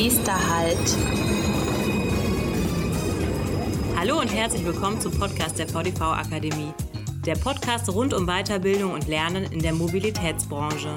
Nächster Halt. Hallo und herzlich willkommen zum Podcast der VDV Akademie. Der Podcast rund um Weiterbildung und Lernen in der Mobilitätsbranche.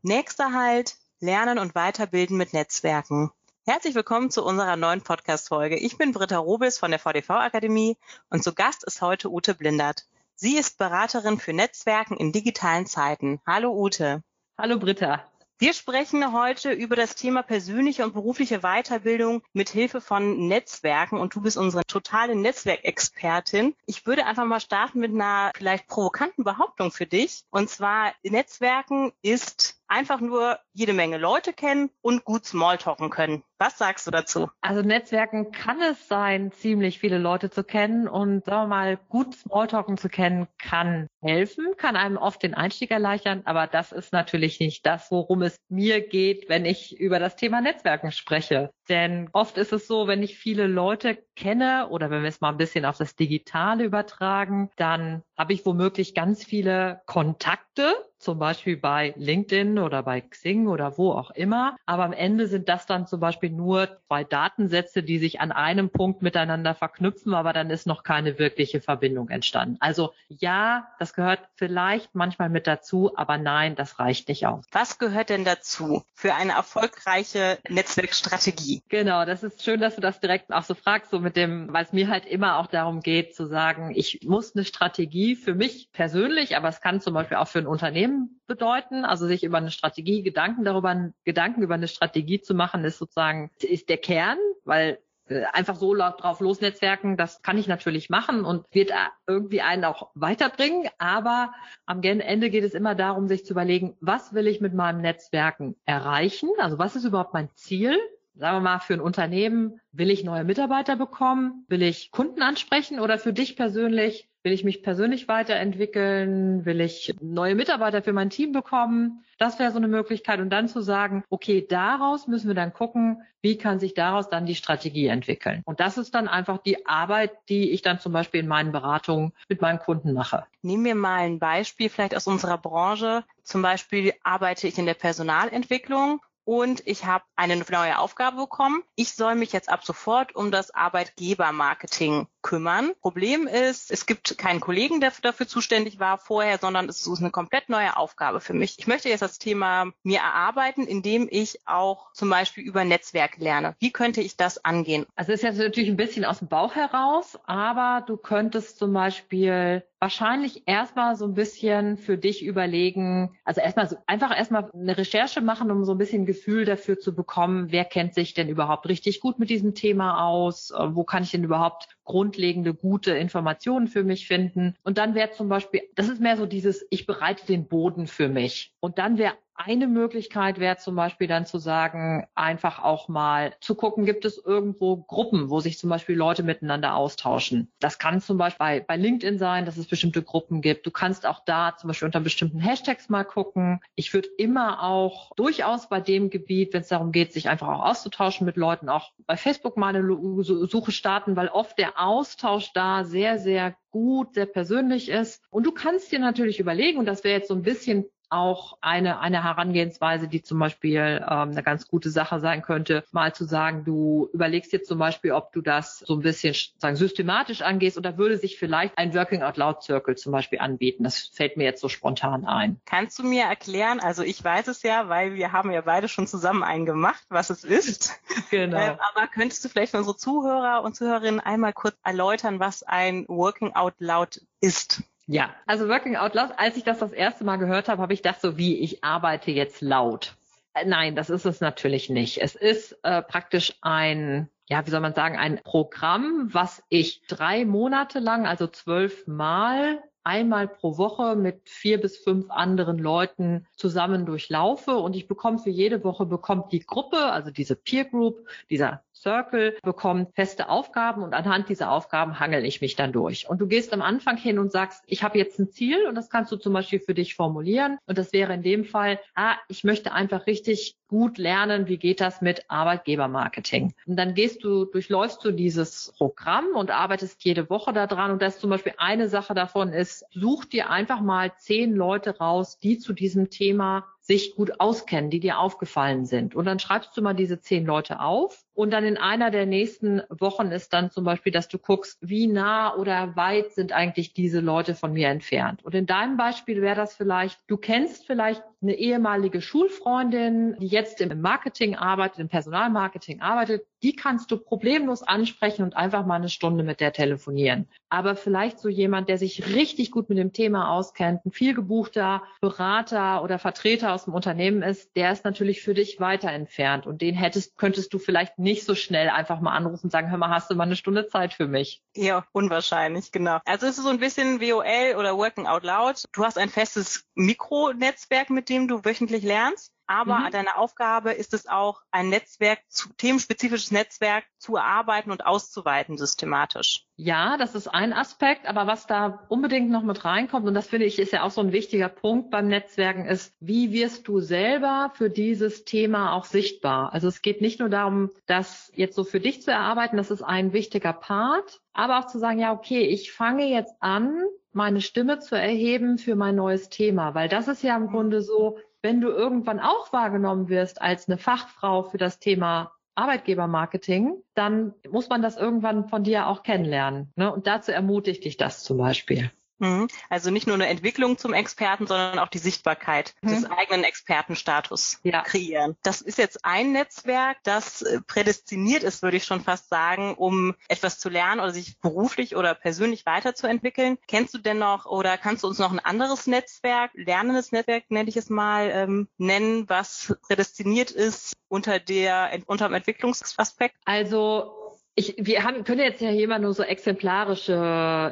Nächster Halt, Lernen und Weiterbilden mit Netzwerken. Herzlich willkommen zu unserer neuen Podcast-Folge. Ich bin Britta Robis von der VDV Akademie und zu Gast ist heute Ute Blindert. Sie ist Beraterin für Netzwerken in digitalen Zeiten. Hallo Ute. Hallo Britta. Wir sprechen heute über das Thema persönliche und berufliche Weiterbildung mit Hilfe von Netzwerken und du bist unsere totale Netzwerkexpertin. Ich würde einfach mal starten mit einer vielleicht provokanten Behauptung für dich. Und zwar, Netzwerken ist einfach nur jede Menge Leute kennen und gut Smalltalken können. Was sagst du dazu? Also Netzwerken kann es sein, ziemlich viele Leute zu kennen und sagen wir mal, gut Smalltalken zu kennen kann helfen, kann einem oft den Einstieg erleichtern, aber das ist natürlich nicht das, worum es mir geht, wenn ich über das Thema Netzwerken spreche. Denn oft ist es so, wenn ich viele Leute kenne oder wenn wir es mal ein bisschen auf das Digitale übertragen, dann habe ich womöglich ganz viele Kontakte, zum Beispiel bei LinkedIn oder bei Xing oder wo auch immer. Aber am Ende sind das dann zum Beispiel nur zwei Datensätze, die sich an einem Punkt miteinander verknüpfen, aber dann ist noch keine wirkliche Verbindung entstanden. Also ja, das gehört vielleicht manchmal mit dazu, aber nein, das reicht nicht aus. Was gehört denn dazu für eine erfolgreiche Netzwerkstrategie? Genau, das ist schön, dass du das direkt auch so fragst, so mit dem, weil es mir halt immer auch darum geht zu sagen, ich muss eine Strategie für mich persönlich, aber es kann zum Beispiel auch für ein Unternehmen bedeuten, also sich über eine Strategie Gedanken darüber, Gedanken über eine Strategie zu machen, ist sozusagen, ist der Kern, weil äh, einfach so drauf losnetzwerken, das kann ich natürlich machen und wird irgendwie einen auch weiterbringen. Aber am Ende geht es immer darum, sich zu überlegen, was will ich mit meinem Netzwerken erreichen? Also was ist überhaupt mein Ziel? Sagen wir mal, für ein Unternehmen, will ich neue Mitarbeiter bekommen? Will ich Kunden ansprechen? Oder für dich persönlich, Will ich mich persönlich weiterentwickeln? Will ich neue Mitarbeiter für mein Team bekommen? Das wäre so eine Möglichkeit. Und dann zu sagen, okay, daraus müssen wir dann gucken, wie kann sich daraus dann die Strategie entwickeln? Und das ist dann einfach die Arbeit, die ich dann zum Beispiel in meinen Beratungen mit meinen Kunden mache. Nehmen wir mal ein Beispiel vielleicht aus unserer Branche. Zum Beispiel arbeite ich in der Personalentwicklung und ich habe eine neue Aufgabe bekommen. Ich soll mich jetzt ab sofort um das Arbeitgebermarketing kümmern. Problem ist, es gibt keinen Kollegen, der dafür zuständig war vorher, sondern es ist eine komplett neue Aufgabe für mich. Ich möchte jetzt das Thema mir erarbeiten, indem ich auch zum Beispiel über Netzwerk lerne. Wie könnte ich das angehen? Also es ist jetzt natürlich ein bisschen aus dem Bauch heraus, aber du könntest zum Beispiel wahrscheinlich erstmal so ein bisschen für dich überlegen, also erstmal so, einfach erstmal eine Recherche machen, um so ein bisschen Gefühl dafür zu bekommen, wer kennt sich denn überhaupt richtig gut mit diesem Thema aus, wo kann ich denn überhaupt grundlegende, gute Informationen für mich finden. Und dann wäre zum Beispiel, das ist mehr so dieses, ich bereite den Boden für mich. Und dann wäre eine Möglichkeit wäre zum Beispiel dann zu sagen, einfach auch mal zu gucken, gibt es irgendwo Gruppen, wo sich zum Beispiel Leute miteinander austauschen. Das kann zum Beispiel bei, bei LinkedIn sein, dass es bestimmte Gruppen gibt. Du kannst auch da zum Beispiel unter bestimmten Hashtags mal gucken. Ich würde immer auch durchaus bei dem Gebiet, wenn es darum geht, sich einfach auch auszutauschen mit Leuten, auch bei Facebook mal eine Suche starten, weil oft der Austausch da sehr, sehr gut, sehr persönlich ist. Und du kannst dir natürlich überlegen, und das wäre jetzt so ein bisschen auch eine, eine Herangehensweise, die zum Beispiel ähm, eine ganz gute Sache sein könnte, mal zu sagen, du überlegst jetzt zum Beispiel, ob du das so ein bisschen sagen, systematisch angehst oder würde sich vielleicht ein Working Out Loud Circle zum Beispiel anbieten. Das fällt mir jetzt so spontan ein. Kannst du mir erklären, also ich weiß es ja, weil wir haben ja beide schon zusammen einen gemacht, was es ist. Genau. Ähm, aber könntest du vielleicht für unsere Zuhörer und Zuhörerinnen einmal kurz erläutern, was ein Working Out Loud ist? Ja, also Working Out Loud, als ich das das erste Mal gehört habe, habe ich gedacht so wie, ich arbeite jetzt laut. Äh, nein, das ist es natürlich nicht. Es ist äh, praktisch ein, ja, wie soll man sagen, ein Programm, was ich drei Monate lang, also zwölf Mal einmal pro Woche mit vier bis fünf anderen Leuten zusammen durchlaufe und ich bekomme für jede Woche bekommt die Gruppe, also diese Peer Group, dieser Circle bekommt feste Aufgaben und anhand dieser Aufgaben hangel ich mich dann durch. Und du gehst am Anfang hin und sagst, ich habe jetzt ein Ziel und das kannst du zum Beispiel für dich formulieren. Und das wäre in dem Fall, ah, ich möchte einfach richtig gut lernen, wie geht das mit Arbeitgebermarketing. Und dann gehst du, durchläufst du dieses Programm und arbeitest jede Woche daran. Und das zum Beispiel eine Sache davon ist, such dir einfach mal zehn Leute raus, die zu diesem Thema sich gut auskennen, die dir aufgefallen sind. Und dann schreibst du mal diese zehn Leute auf und dann in einer der nächsten Wochen ist dann zum Beispiel, dass du guckst, wie nah oder weit sind eigentlich diese Leute von mir entfernt. Und in deinem Beispiel wäre das vielleicht, du kennst vielleicht eine ehemalige Schulfreundin, die jetzt im Marketing arbeitet, im Personalmarketing arbeitet, die kannst du problemlos ansprechen und einfach mal eine Stunde mit der telefonieren. Aber vielleicht so jemand, der sich richtig gut mit dem Thema auskennt, ein viel gebuchter Berater oder Vertreter aus dem Unternehmen ist, der ist natürlich für dich weiter entfernt und den hättest, könntest du vielleicht nicht so schnell einfach mal anrufen und sagen, hör mal, hast du mal eine Stunde Zeit für mich? Ja, unwahrscheinlich, genau. Also es ist so ein bisschen WOL oder Working Out Loud. Du hast ein festes Mikronetzwerk, mit dem du wöchentlich lernst. Aber mhm. deine Aufgabe ist es auch, ein Netzwerk, zu, themenspezifisches Netzwerk zu erarbeiten und auszuweiten systematisch. Ja, das ist ein Aspekt, aber was da unbedingt noch mit reinkommt, und das finde ich ist ja auch so ein wichtiger Punkt beim Netzwerken, ist, wie wirst du selber für dieses Thema auch sichtbar? Also es geht nicht nur darum, das jetzt so für dich zu erarbeiten, das ist ein wichtiger Part, aber auch zu sagen, ja, okay, ich fange jetzt an, meine Stimme zu erheben für mein neues Thema, weil das ist ja im Grunde so, wenn du irgendwann auch wahrgenommen wirst als eine Fachfrau für das Thema Arbeitgebermarketing, dann muss man das irgendwann von dir auch kennenlernen. Ne? Und dazu ermutigt dich das zum Beispiel. Mhm. Also nicht nur eine Entwicklung zum Experten, sondern auch die Sichtbarkeit mhm. des eigenen Expertenstatus ja. kreieren. Das ist jetzt ein Netzwerk, das äh, prädestiniert ist, würde ich schon fast sagen, um etwas zu lernen oder sich beruflich oder persönlich weiterzuentwickeln. Kennst du denn noch oder kannst du uns noch ein anderes Netzwerk, lernendes Netzwerk, nenne ich es mal, ähm, nennen, was prädestiniert ist unter der unter dem Entwicklungsaspekt? Also ich, wir haben, können jetzt ja hier immer nur so exemplarische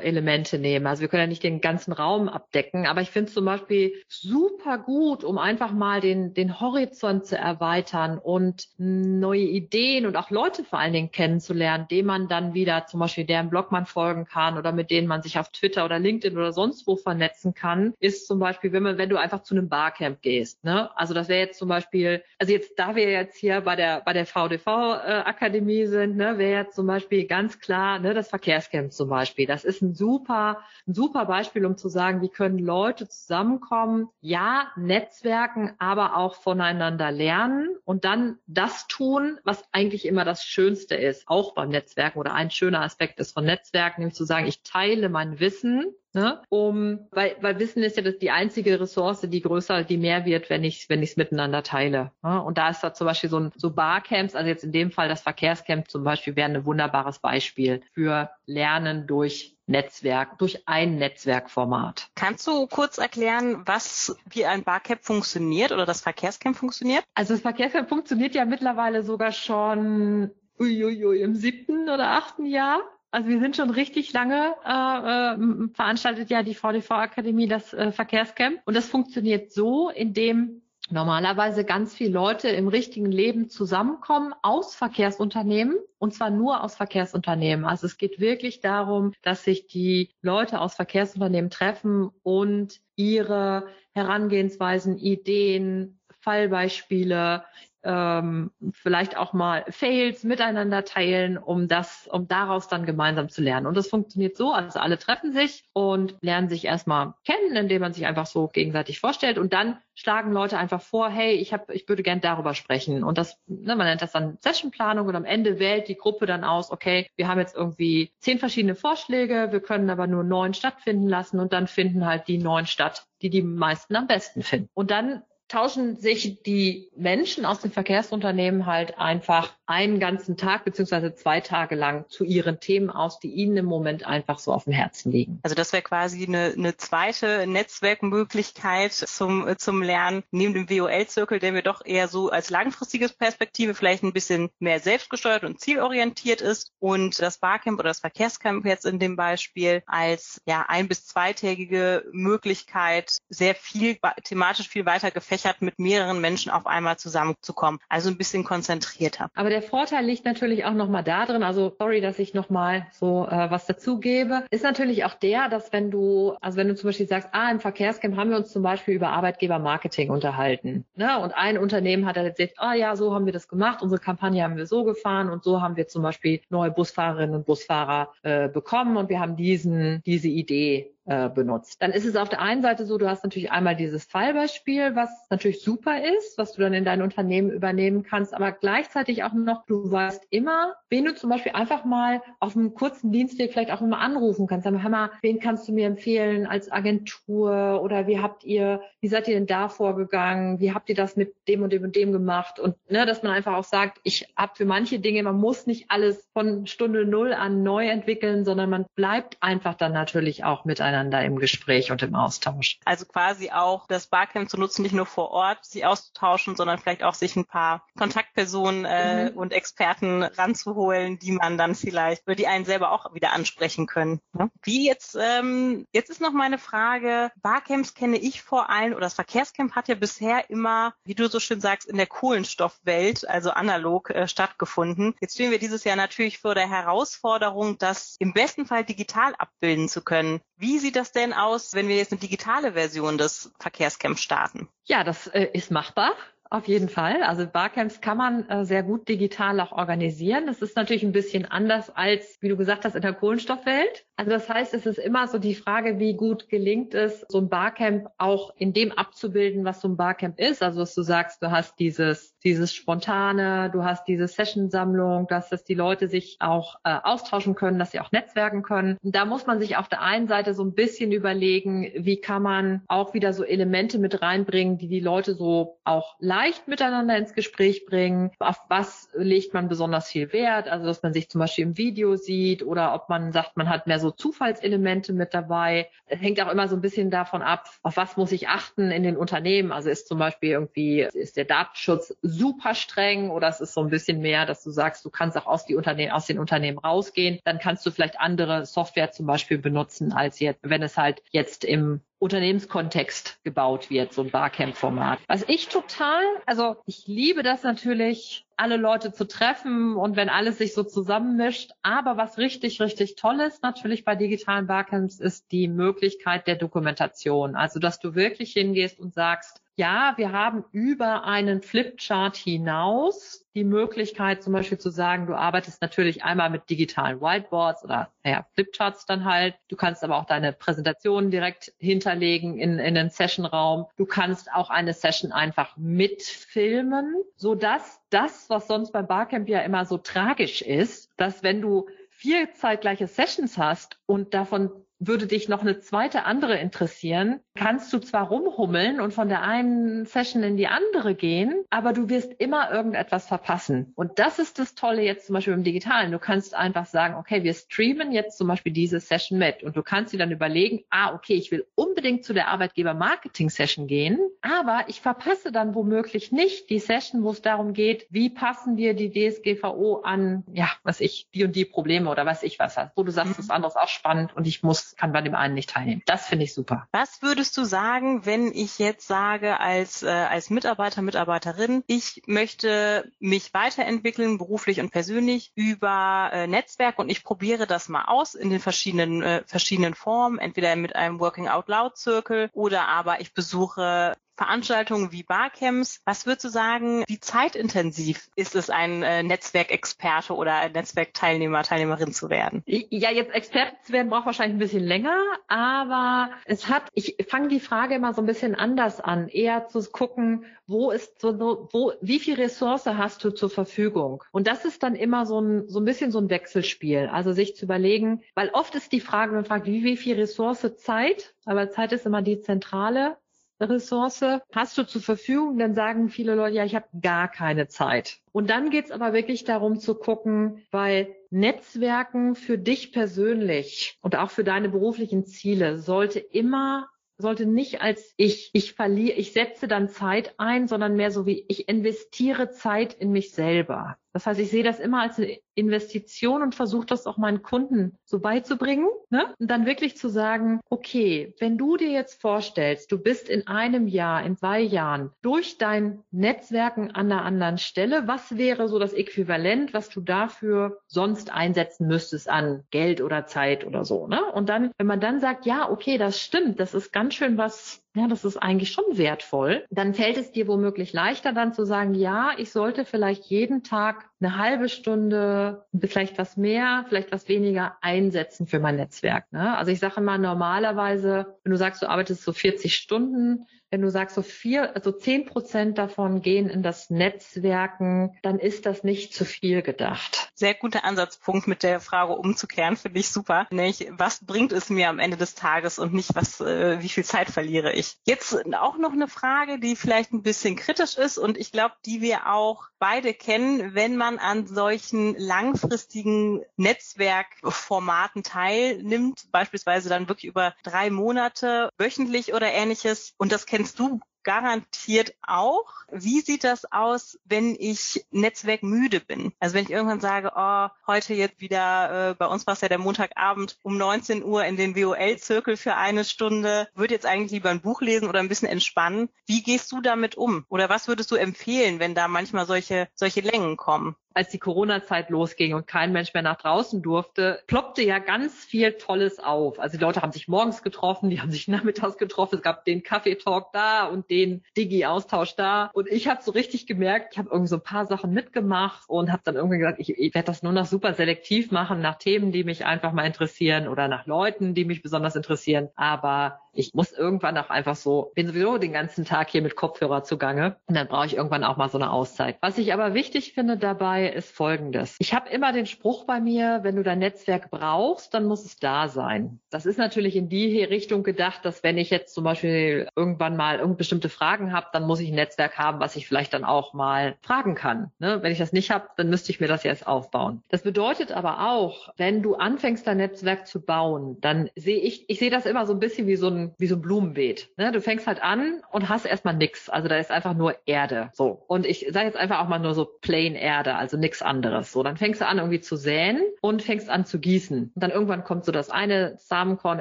Elemente nehmen. Also wir können ja nicht den ganzen Raum abdecken, aber ich finde es zum Beispiel super gut, um einfach mal den, den Horizont zu erweitern und neue Ideen und auch Leute vor allen Dingen kennenzulernen, denen man dann wieder zum Beispiel deren Blog man folgen kann oder mit denen man sich auf Twitter oder LinkedIn oder sonst wo vernetzen kann, ist zum Beispiel, wenn man, wenn du einfach zu einem Barcamp gehst. Ne? Also das wäre jetzt zum Beispiel, also jetzt, da wir jetzt hier bei der bei der VDV äh, sind, ne, wäre jetzt zum Beispiel ganz klar, ne, das Verkehrscamp zum Beispiel. Das ist ein super, ein super Beispiel, um zu sagen, wie können Leute zusammenkommen, ja, Netzwerken, aber auch voneinander lernen und dann das tun, was eigentlich immer das Schönste ist, auch beim Netzwerken oder ein schöner Aspekt ist von Netzwerken, nämlich zu sagen, ich teile mein Wissen Ne? Um, weil, weil Wissen ist ja das, die einzige Ressource, die größer, die mehr wird, wenn ich wenn ich es miteinander teile. Ne? Und da ist da zum Beispiel so ein so Barcamps, also jetzt in dem Fall das Verkehrscamp zum Beispiel wäre ein wunderbares Beispiel für Lernen durch Netzwerk, durch ein Netzwerkformat. Kannst du kurz erklären, was wie ein Barcamp funktioniert oder das Verkehrscamp funktioniert? Also das Verkehrscamp funktioniert ja mittlerweile sogar schon uiuiui, im siebten oder achten Jahr. Also wir sind schon richtig lange äh, äh, veranstaltet ja die VDV Akademie das äh, Verkehrscamp und das funktioniert so, indem normalerweise ganz viele Leute im richtigen Leben zusammenkommen aus Verkehrsunternehmen und zwar nur aus Verkehrsunternehmen. Also es geht wirklich darum, dass sich die Leute aus Verkehrsunternehmen treffen und ihre Herangehensweisen, Ideen, Fallbeispiele, ähm, vielleicht auch mal Fails miteinander teilen, um das, um daraus dann gemeinsam zu lernen. Und das funktioniert so, also alle treffen sich und lernen sich erstmal kennen, indem man sich einfach so gegenseitig vorstellt und dann schlagen Leute einfach vor, hey, ich habe, ich würde gern darüber sprechen. Und das, ne, man nennt das dann Sessionplanung und am Ende wählt die Gruppe dann aus, okay, wir haben jetzt irgendwie zehn verschiedene Vorschläge, wir können aber nur neun stattfinden lassen und dann finden halt die neun statt, die die meisten am besten finden. Und dann tauschen sich die Menschen aus den Verkehrsunternehmen halt einfach einen ganzen Tag beziehungsweise zwei Tage lang zu ihren Themen aus, die ihnen im Moment einfach so auf dem Herzen liegen. Also das wäre quasi eine, eine zweite Netzwerkmöglichkeit zum, zum Lernen neben dem WOL-Zirkel, der mir doch eher so als langfristiges Perspektive vielleicht ein bisschen mehr selbstgesteuert und zielorientiert ist und das Barcamp oder das Verkehrscamp jetzt in dem Beispiel als ja ein- bis zweitägige Möglichkeit sehr viel thematisch viel weiter gefächert mit mehreren Menschen auf einmal zusammenzukommen. Also ein bisschen konzentrierter. Aber der Vorteil liegt natürlich auch nochmal da drin, also sorry, dass ich nochmal so äh, was dazugebe, ist natürlich auch der, dass wenn du, also wenn du zum Beispiel sagst, ah, im Verkehrscamp haben wir uns zum Beispiel über Arbeitgebermarketing unterhalten. Ne? Und ein Unternehmen hat dann gesagt, ah ja, so haben wir das gemacht, unsere Kampagne haben wir so gefahren und so haben wir zum Beispiel neue Busfahrerinnen und Busfahrer äh, bekommen und wir haben diesen, diese Idee äh, benutzt. Dann ist es auf der einen Seite so, du hast natürlich einmal dieses Fallbeispiel, was natürlich super ist, was du dann in dein Unternehmen übernehmen kannst, aber gleichzeitig auch noch, du weißt immer, wen du zum Beispiel einfach mal auf einem kurzen Dienstweg vielleicht auch immer anrufen kannst. Hör mal, wen kannst du mir empfehlen als Agentur oder wie habt ihr, wie seid ihr denn da vorgegangen? Wie habt ihr das mit dem und dem und dem gemacht? Und ne, dass man einfach auch sagt, ich habe für manche Dinge, man muss nicht alles von Stunde Null an neu entwickeln, sondern man bleibt einfach dann natürlich auch miteinander im Gespräch und im Austausch. Also quasi auch das Barcamp zu nutzen, nicht nur vor Ort sich auszutauschen, sondern vielleicht auch sich ein paar Kontaktpersonen äh, mhm. und Experten ranzuholen, die man dann vielleicht, oder die einen selber auch wieder ansprechen können. Ne? Wie jetzt, ähm, jetzt ist noch meine Frage, Barcamps kenne ich vor allem, oder das Verkehrscamp hat ja bisher immer, wie du so schön sagst, in der Kohlenstoffwelt, also analog, äh, stattgefunden. Jetzt stehen wir dieses Jahr natürlich vor der Herausforderung, das im besten Fall digital abbilden zu können. Wie sieht das denn aus, wenn wir jetzt eine digitale Version des Verkehrscamps starten? Ja, das äh, ist machbar. Auf jeden Fall. Also Barcamps kann man äh, sehr gut digital auch organisieren. Das ist natürlich ein bisschen anders als, wie du gesagt hast, in der Kohlenstoffwelt. Also das heißt, es ist immer so die Frage, wie gut gelingt es, so ein Barcamp auch in dem abzubilden, was so ein Barcamp ist. Also dass du sagst, du hast dieses, dieses spontane, du hast diese Sessionsammlung, dass, dass die Leute sich auch äh, austauschen können, dass sie auch netzwerken können. Und da muss man sich auf der einen Seite so ein bisschen überlegen, wie kann man auch wieder so Elemente mit reinbringen, die die Leute so auch leicht miteinander ins Gespräch bringen. Auf was legt man besonders viel Wert? Also, dass man sich zum Beispiel im Video sieht oder ob man sagt, man hat mehr so Zufallselemente mit dabei. Es hängt auch immer so ein bisschen davon ab, auf was muss ich achten in den Unternehmen. Also ist zum Beispiel irgendwie, ist der Datenschutz super streng oder es ist so ein bisschen mehr, dass du sagst, du kannst auch aus, die Unternehmen, aus den Unternehmen rausgehen. Dann kannst du vielleicht andere Software zum Beispiel benutzen, als jetzt, wenn es halt jetzt im Unternehmenskontext gebaut wird, so ein Barcamp-Format. Was ich total, also ich liebe das natürlich, alle Leute zu treffen und wenn alles sich so zusammenmischt. Aber was richtig, richtig toll ist natürlich bei digitalen Barcamps ist die Möglichkeit der Dokumentation. Also, dass du wirklich hingehst und sagst, ja, wir haben über einen Flipchart hinaus die Möglichkeit, zum Beispiel zu sagen, du arbeitest natürlich einmal mit digitalen Whiteboards oder naja, Flipcharts dann halt. Du kannst aber auch deine Präsentationen direkt hinterlegen in, in den Sessionraum. Du kannst auch eine Session einfach mitfilmen, so dass das, was sonst beim Barcamp ja immer so tragisch ist, dass wenn du vier zeitgleiche Sessions hast und davon würde dich noch eine zweite andere interessieren, kannst du zwar rumhummeln und von der einen Session in die andere gehen, aber du wirst immer irgendetwas verpassen. Und das ist das Tolle jetzt zum Beispiel im Digitalen. Du kannst einfach sagen, okay, wir streamen jetzt zum Beispiel diese Session mit und du kannst dir dann überlegen, ah, okay, ich will unbedingt zu der Arbeitgeber-Marketing-Session gehen, aber ich verpasse dann womöglich nicht die Session, wo es darum geht, wie passen wir die DSGVO an, ja, was ich, die und die Probleme oder was ich was hast, wo du sagst, das andere ist auch spannend und ich muss kann bei dem einen nicht teilnehmen. Das finde ich super. Was würdest du sagen, wenn ich jetzt sage als, äh, als Mitarbeiter, Mitarbeiterin, ich möchte mich weiterentwickeln, beruflich und persönlich über äh, Netzwerk und ich probiere das mal aus in den verschiedenen, äh, verschiedenen Formen, entweder mit einem Working Out Loud Circle oder aber ich besuche Veranstaltungen wie Barcamps. Was würdest du sagen, wie zeitintensiv ist es, ein äh, Netzwerkexperte oder ein Netzwerkteilnehmer, Teilnehmerin zu werden? Ja, jetzt Experte zu werden braucht wahrscheinlich ein bisschen länger, aber es hat, ich fange die Frage immer so ein bisschen anders an, eher zu gucken, wo ist so, wo, wie viel Ressource hast du zur Verfügung? Und das ist dann immer so ein, so ein bisschen so ein Wechselspiel. Also sich zu überlegen, weil oft ist die Frage, man fragt, wie, wie viel Ressource Zeit? Aber Zeit ist immer die zentrale Ressource hast du zur Verfügung, dann sagen viele Leute, ja, ich habe gar keine Zeit. Und dann geht's aber wirklich darum zu gucken, weil Netzwerken für dich persönlich und auch für deine beruflichen Ziele sollte immer sollte nicht als ich, ich verliere, ich setze dann Zeit ein, sondern mehr so wie ich investiere Zeit in mich selber. Das heißt, ich sehe das immer als eine Investition und versuche das auch meinen Kunden so beizubringen. Ne? Und dann wirklich zu sagen, okay, wenn du dir jetzt vorstellst, du bist in einem Jahr, in zwei Jahren durch dein Netzwerken an einer anderen Stelle, was wäre so das Äquivalent, was du dafür sonst einsetzen müsstest an Geld oder Zeit oder so. Ne? Und dann, wenn man dann sagt, ja, okay, das stimmt, das ist ganz schön was ja, das ist eigentlich schon wertvoll, dann fällt es dir womöglich leichter dann zu sagen, ja, ich sollte vielleicht jeden Tag eine halbe Stunde, vielleicht was mehr, vielleicht was weniger einsetzen für mein Netzwerk. Ne? Also ich sage mal normalerweise, wenn du sagst, du arbeitest so 40 Stunden, wenn du sagst, so vier, also zehn Prozent davon gehen in das Netzwerken, dann ist das nicht zu viel gedacht. Sehr guter Ansatzpunkt mit der Frage umzukehren, finde ich super. Nämlich, was bringt es mir am Ende des Tages und nicht, was, äh, wie viel Zeit verliere ich? Jetzt auch noch eine Frage, die vielleicht ein bisschen kritisch ist und ich glaube, die wir auch beide kennen, wenn man an solchen langfristigen Netzwerkformaten teilnimmt, beispielsweise dann wirklich über drei Monate wöchentlich oder ähnliches. Und das kennst du garantiert auch. Wie sieht das aus, wenn ich netzwerkmüde bin? Also wenn ich irgendwann sage, oh, heute jetzt wieder, äh, bei uns war es ja der Montagabend um 19 Uhr in den WOL-Zirkel für eine Stunde, würde jetzt eigentlich lieber ein Buch lesen oder ein bisschen entspannen. Wie gehst du damit um? Oder was würdest du empfehlen, wenn da manchmal solche, solche Längen kommen? Als die Corona-Zeit losging und kein Mensch mehr nach draußen durfte, ploppte ja ganz viel Tolles auf. Also die Leute haben sich morgens getroffen, die haben sich nachmittags getroffen, es gab den Kaffeetalk da und den Digi-Austausch da. Und ich habe so richtig gemerkt, ich habe irgendwie so ein paar Sachen mitgemacht und habe dann irgendwie gesagt, ich, ich werde das nur noch super selektiv machen nach Themen, die mich einfach mal interessieren oder nach Leuten, die mich besonders interessieren. Aber ich muss irgendwann auch einfach so, bin sowieso den ganzen Tag hier mit Kopfhörer zugange und dann brauche ich irgendwann auch mal so eine Auszeit. Was ich aber wichtig finde dabei ist Folgendes. Ich habe immer den Spruch bei mir, wenn du dein Netzwerk brauchst, dann muss es da sein. Das ist natürlich in die Richtung gedacht, dass wenn ich jetzt zum Beispiel irgendwann mal bestimmte Fragen habe, dann muss ich ein Netzwerk haben, was ich vielleicht dann auch mal fragen kann. Ne? Wenn ich das nicht habe, dann müsste ich mir das jetzt aufbauen. Das bedeutet aber auch, wenn du anfängst, dein Netzwerk zu bauen, dann sehe ich, ich sehe das immer so ein bisschen wie so ein wie so ein Blumenbeet. Ne? Du fängst halt an und hast erstmal nix. Also da ist einfach nur Erde. So. Und ich sage jetzt einfach auch mal nur so plain Erde, also nichts anderes. So, dann fängst du an irgendwie zu säen und fängst an zu gießen. Und dann irgendwann kommt so das eine Samenkorn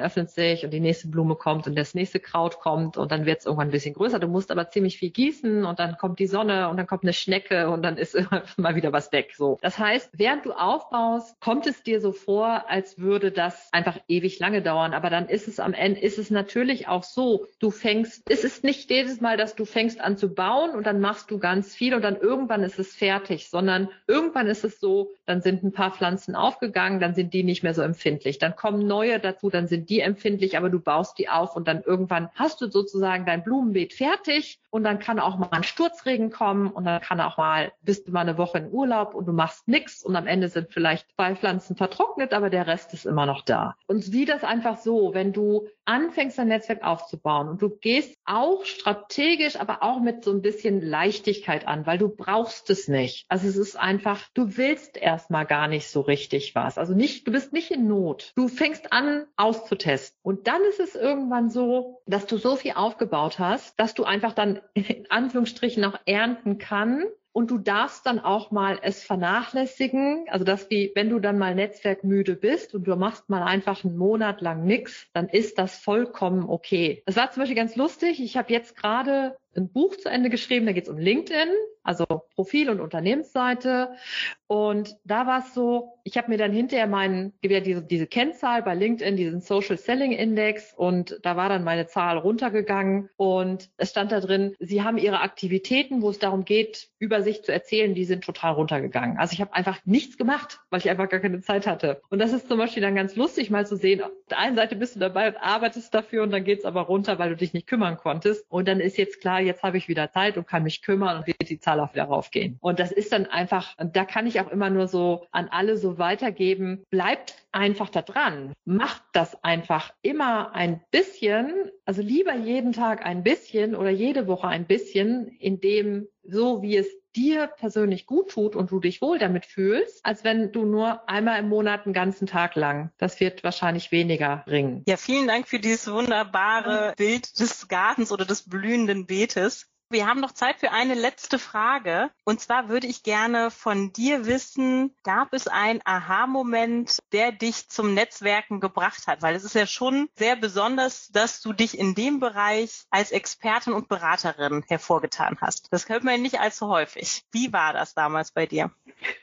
öffnet sich und die nächste Blume kommt und das nächste Kraut kommt und dann wird es irgendwann ein bisschen größer. Du musst aber ziemlich viel gießen und dann kommt die Sonne und dann kommt eine Schnecke und dann ist mal wieder was weg. So. Das heißt, während du aufbaust, kommt es dir so vor, als würde das einfach ewig lange dauern. Aber dann ist es am Ende, ist es natürlich natürlich auch so, du fängst, es ist nicht jedes Mal, dass du fängst an zu bauen und dann machst du ganz viel und dann irgendwann ist es fertig, sondern irgendwann ist es so, dann sind ein paar Pflanzen aufgegangen, dann sind die nicht mehr so empfindlich. Dann kommen neue dazu, dann sind die empfindlich, aber du baust die auf und dann irgendwann hast du sozusagen dein Blumenbeet fertig und dann kann auch mal ein Sturzregen kommen und dann kann auch mal, bist du mal eine Woche in Urlaub und du machst nichts und am Ende sind vielleicht zwei Pflanzen vertrocknet, aber der Rest ist immer noch da. Und sieh das einfach so, wenn du anfängst, dein Netzwerk aufzubauen und du gehst auch strategisch, aber auch mit so ein bisschen Leichtigkeit an, weil du brauchst es nicht. Also es ist einfach, du willst erstmal gar nicht so richtig was. Also nicht, du bist nicht in Not. Du fängst an auszutesten. Und dann ist es irgendwann so, dass du so viel aufgebaut hast, dass du einfach dann in Anführungsstrichen auch ernten kann, und du darfst dann auch mal es vernachlässigen. Also das wie, wenn du dann mal netzwerkmüde bist und du machst mal einfach einen Monat lang nichts, dann ist das vollkommen okay. Das war zum Beispiel ganz lustig. Ich habe jetzt gerade ein Buch zu Ende geschrieben, da geht es um LinkedIn, also Profil- und Unternehmensseite. Und da war es so, ich habe mir dann hinterher meinen, ja diese, diese Kennzahl bei LinkedIn, diesen Social Selling Index und da war dann meine Zahl runtergegangen und es stand da drin, Sie haben Ihre Aktivitäten, wo es darum geht, über sich zu erzählen, die sind total runtergegangen. Also ich habe einfach nichts gemacht, weil ich einfach gar keine Zeit hatte. Und das ist zum Beispiel dann ganz lustig, mal zu sehen, auf der einen Seite bist du dabei und arbeitest dafür und dann geht's aber runter, weil du dich nicht kümmern konntest. Und dann ist jetzt klar, jetzt habe ich wieder Zeit und kann mich kümmern und wird die Zahl auch wieder raufgehen. Und das ist dann einfach, da kann ich auch immer nur so an alle so weitergeben, bleibt einfach da dran. Macht das einfach immer ein bisschen, also lieber jeden Tag ein bisschen oder jede Woche ein bisschen, in dem so wie es dir persönlich gut tut und du dich wohl damit fühlst, als wenn du nur einmal im Monat einen ganzen Tag lang. Das wird wahrscheinlich weniger bringen. Ja, vielen Dank für dieses wunderbare Bild des Gartens oder des blühenden Beetes. Wir haben noch Zeit für eine letzte Frage. Und zwar würde ich gerne von dir wissen, gab es einen Aha-Moment, der dich zum Netzwerken gebracht hat? Weil es ist ja schon sehr besonders, dass du dich in dem Bereich als Expertin und Beraterin hervorgetan hast. Das hört man ja nicht allzu häufig. Wie war das damals bei dir?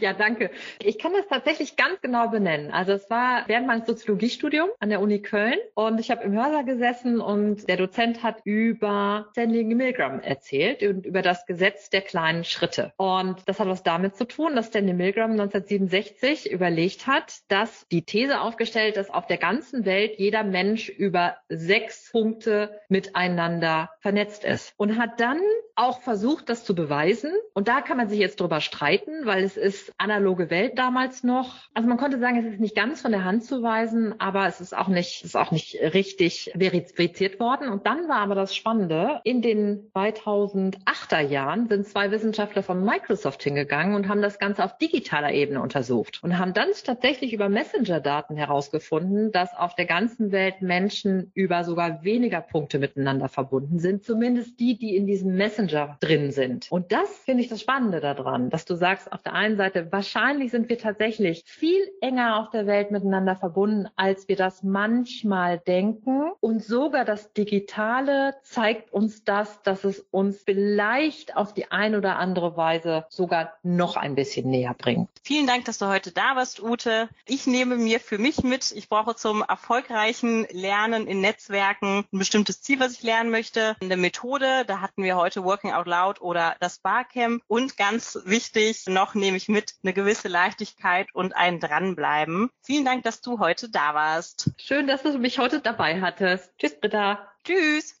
ja, danke. Ich kann das tatsächlich ganz genau benennen. Also es war während meines Soziologiestudiums an der Uni Köln und ich habe im Hörsaal gesessen und der Dozent hat über Stanley Milgram erzählt und über das Gesetz der kleinen Schritte. Und das hat was damit zu tun, dass Stanley Milgram 1967 überlegt hat, dass die These aufgestellt, dass auf der ganzen Welt jeder Mensch über sechs Punkte miteinander vernetzt ist und hat dann auch versucht, das zu beweisen. Und da kann man sich jetzt drüber streiten, weil es ist analoge Welt damals noch. Also man konnte sagen, es ist nicht ganz von der Hand zu weisen, aber es ist auch nicht, es ist auch nicht richtig verifiziert worden. Und dann war aber das Spannende. In den 2008er Jahren sind zwei Wissenschaftler von Microsoft hingegangen und haben das Ganze auf digitaler Ebene untersucht und haben dann tatsächlich über Messenger-Daten herausgefunden, dass auf der ganzen Welt Menschen über sogar weniger Punkte miteinander verbunden sind. Zumindest die, die in diesem Messenger drin sind. Und das finde ich das Spannende daran, dass du sagst, auf der einen Seite, wahrscheinlich sind wir tatsächlich viel enger auf der Welt miteinander verbunden, als wir das manchmal denken. Und sogar das Digitale zeigt uns das, dass es uns vielleicht auf die eine oder andere Weise sogar noch ein bisschen näher bringt. Vielen Dank, dass du heute da warst, Ute. Ich nehme mir für mich mit, ich brauche zum erfolgreichen Lernen in Netzwerken ein bestimmtes Ziel, was ich lernen möchte. Eine Methode, da hatten wir heute Working Out Loud oder das Barcamp. Und ganz wichtig noch nehme ich mit eine gewisse Leichtigkeit und ein Dranbleiben. Vielen Dank, dass du heute da warst. Schön, dass du mich heute dabei hattest. Tschüss, Britta. Tschüss.